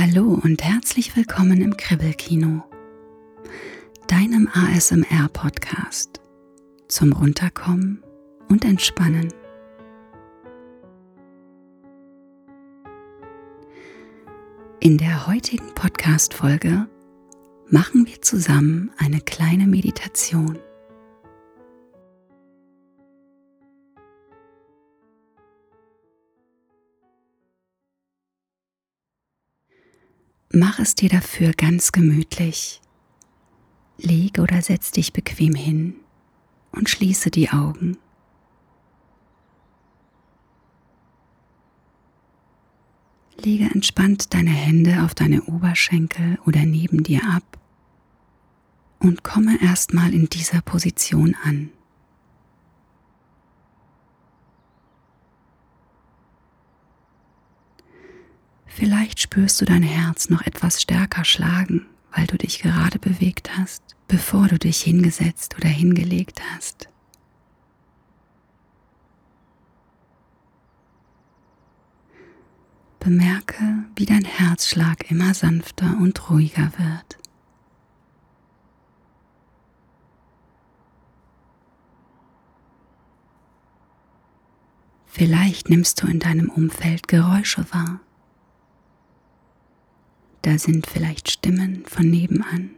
Hallo und herzlich willkommen im Kribbelkino, deinem ASMR-Podcast zum Runterkommen und Entspannen. In der heutigen Podcast-Folge machen wir zusammen eine kleine Meditation. Mach es dir dafür ganz gemütlich. Leg oder setz dich bequem hin und schließe die Augen. Lege entspannt deine Hände auf deine Oberschenkel oder neben dir ab und komme erstmal in dieser Position an. Vielleicht spürst du dein Herz noch etwas stärker schlagen, weil du dich gerade bewegt hast, bevor du dich hingesetzt oder hingelegt hast. Bemerke, wie dein Herzschlag immer sanfter und ruhiger wird. Vielleicht nimmst du in deinem Umfeld Geräusche wahr. Da sind vielleicht Stimmen von nebenan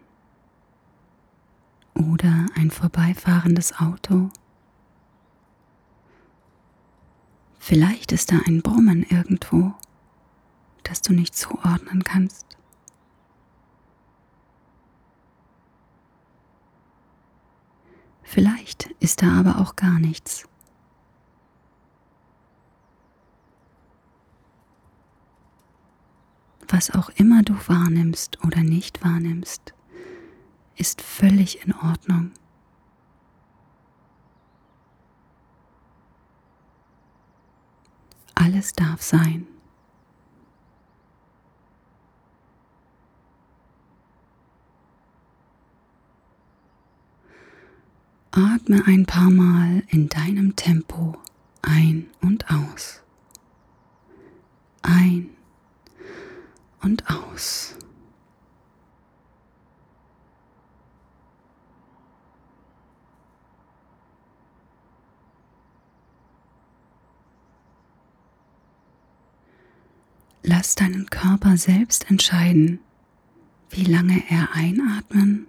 oder ein vorbeifahrendes Auto. Vielleicht ist da ein Brummen irgendwo, das du nicht zuordnen kannst. Vielleicht ist da aber auch gar nichts. Was auch immer du wahrnimmst oder nicht wahrnimmst, ist völlig in Ordnung. Alles darf sein. Atme ein paar Mal in deinem Tempo ein und aus. Ein und aus. Lass deinen Körper selbst entscheiden, wie lange er einatmen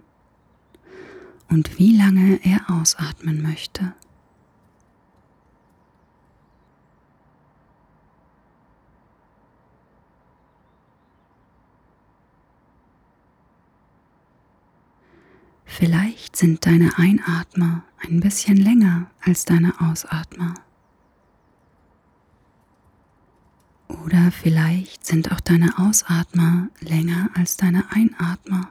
und wie lange er ausatmen möchte. Vielleicht sind deine Einatmer ein bisschen länger als deine Ausatmer. Oder vielleicht sind auch deine Ausatmer länger als deine Einatmer.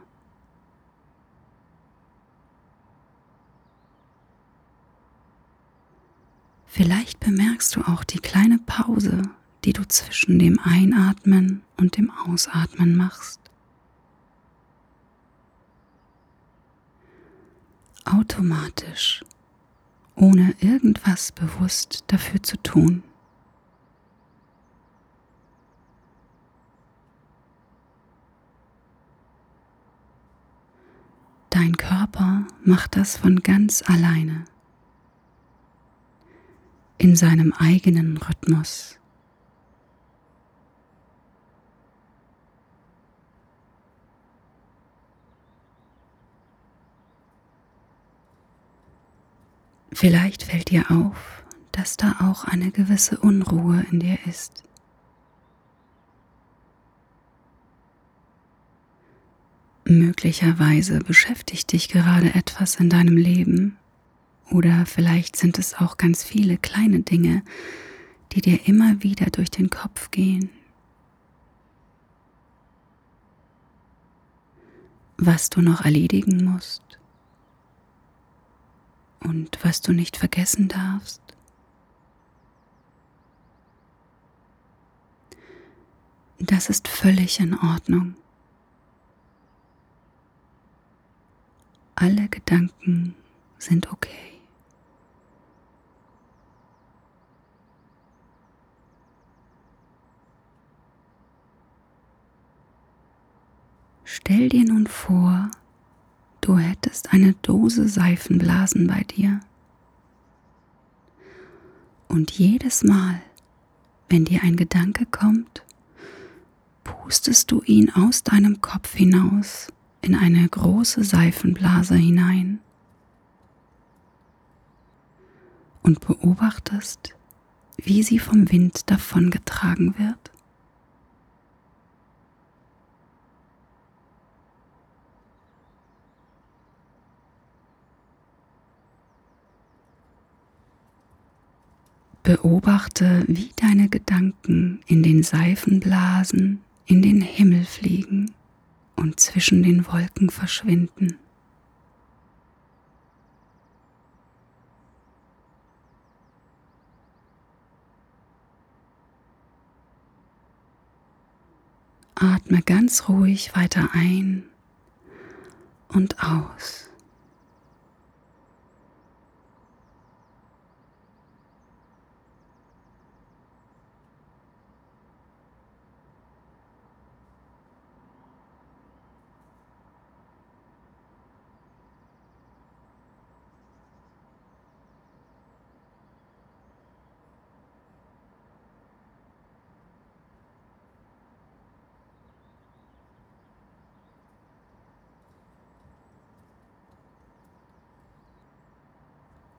Vielleicht bemerkst du auch die kleine Pause, die du zwischen dem Einatmen und dem Ausatmen machst. Automatisch, ohne irgendwas bewusst dafür zu tun. Dein Körper macht das von ganz alleine, in seinem eigenen Rhythmus. Vielleicht fällt dir auf, dass da auch eine gewisse Unruhe in dir ist. Möglicherweise beschäftigt dich gerade etwas in deinem Leben oder vielleicht sind es auch ganz viele kleine Dinge, die dir immer wieder durch den Kopf gehen. Was du noch erledigen musst und was du nicht vergessen darfst. Das ist völlig in Ordnung. Alle Gedanken sind okay. Stell dir nun vor, du hättest eine Dose Seifenblasen bei dir. Und jedes Mal, wenn dir ein Gedanke kommt, pustest du ihn aus deinem Kopf hinaus in eine große Seifenblase hinein und beobachtest, wie sie vom Wind davongetragen wird. Beobachte, wie deine Gedanken in den Seifenblasen in den Himmel fliegen und zwischen den Wolken verschwinden. Atme ganz ruhig weiter ein und aus.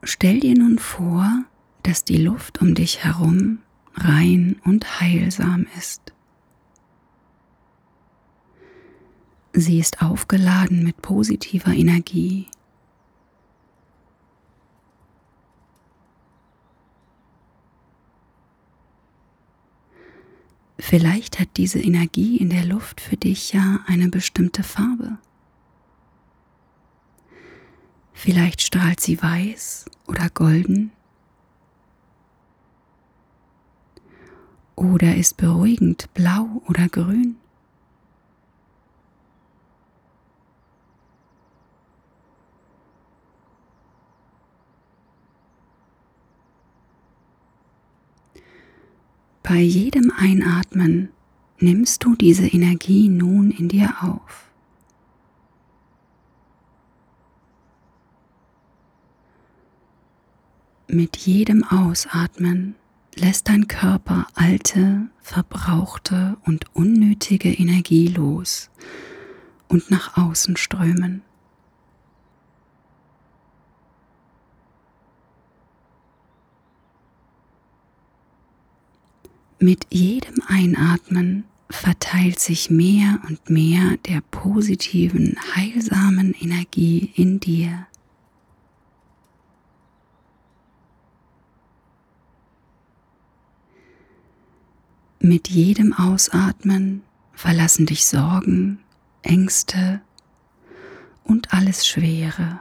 Stell dir nun vor, dass die Luft um dich herum rein und heilsam ist. Sie ist aufgeladen mit positiver Energie. Vielleicht hat diese Energie in der Luft für dich ja eine bestimmte Farbe. Vielleicht strahlt sie weiß oder golden oder ist beruhigend blau oder grün. Bei jedem Einatmen nimmst du diese Energie nun in dir auf. Mit jedem Ausatmen lässt dein Körper alte, verbrauchte und unnötige Energie los und nach außen strömen. Mit jedem Einatmen verteilt sich mehr und mehr der positiven, heilsamen Energie in dir. Mit jedem Ausatmen verlassen dich Sorgen, Ängste und alles Schwere.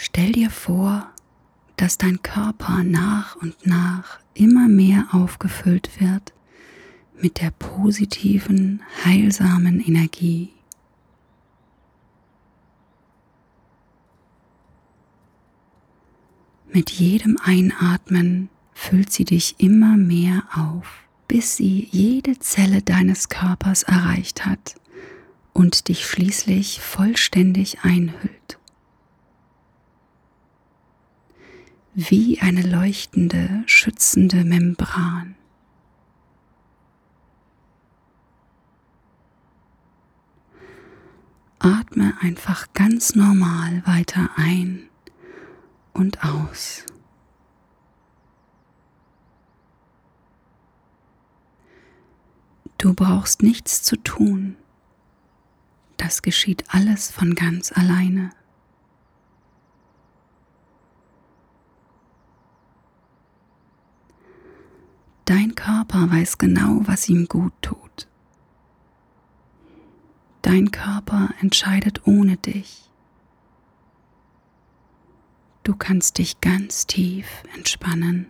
Stell dir vor, dass dein Körper nach und nach immer mehr aufgefüllt wird mit der positiven, heilsamen Energie. Mit jedem Einatmen füllt sie dich immer mehr auf, bis sie jede Zelle deines Körpers erreicht hat und dich schließlich vollständig einhüllt. Wie eine leuchtende, schützende Membran. Atme einfach ganz normal weiter ein und aus. Du brauchst nichts zu tun. Das geschieht alles von ganz alleine. Dein Körper weiß genau, was ihm gut tut. Dein Körper entscheidet ohne dich. Du kannst dich ganz tief entspannen.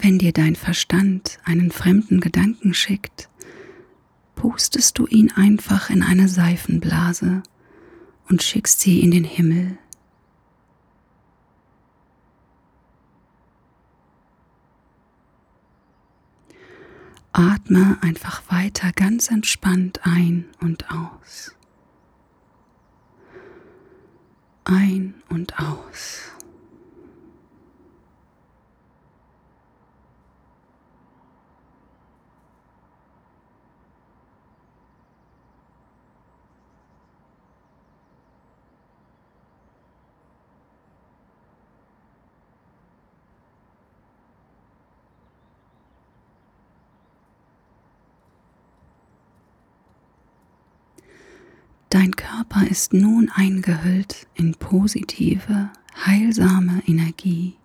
Wenn dir dein Verstand einen fremden Gedanken schickt, pustest du ihn einfach in eine Seifenblase und schickst sie in den Himmel. Atme einfach weiter ganz entspannt ein und aus. Ein und aus. Dein Körper ist nun eingehüllt in positive, heilsame Energie.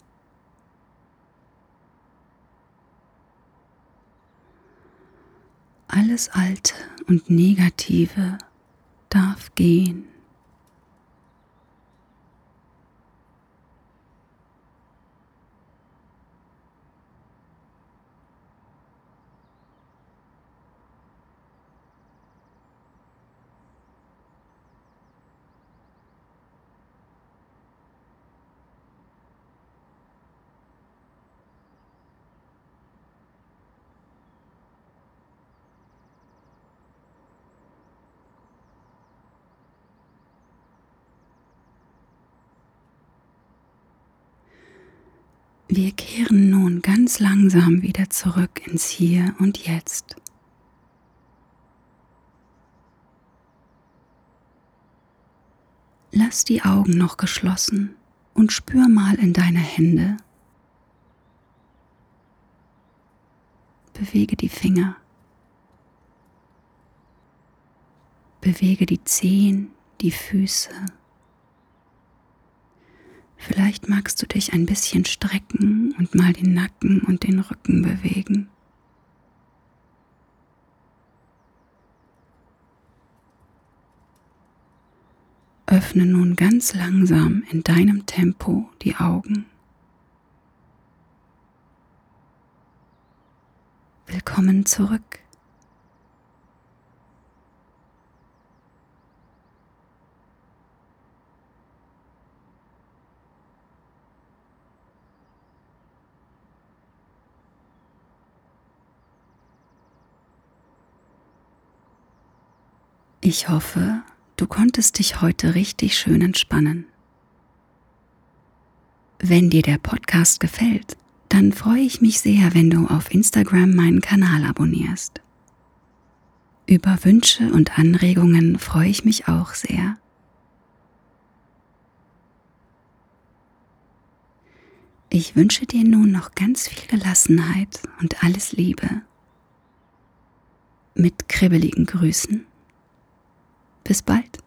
Alles Alte und Negative darf gehen. Wir kehren nun ganz langsam wieder zurück ins Hier und Jetzt. Lass die Augen noch geschlossen und spür mal in deine Hände. Bewege die Finger. Bewege die Zehen, die Füße. Vielleicht magst du dich ein bisschen strecken und mal den Nacken und den Rücken bewegen. Öffne nun ganz langsam in deinem Tempo die Augen. Willkommen zurück. Ich hoffe, du konntest dich heute richtig schön entspannen. Wenn dir der Podcast gefällt, dann freue ich mich sehr, wenn du auf Instagram meinen Kanal abonnierst. Über Wünsche und Anregungen freue ich mich auch sehr. Ich wünsche dir nun noch ganz viel Gelassenheit und alles Liebe. Mit kribbeligen Grüßen bis bald.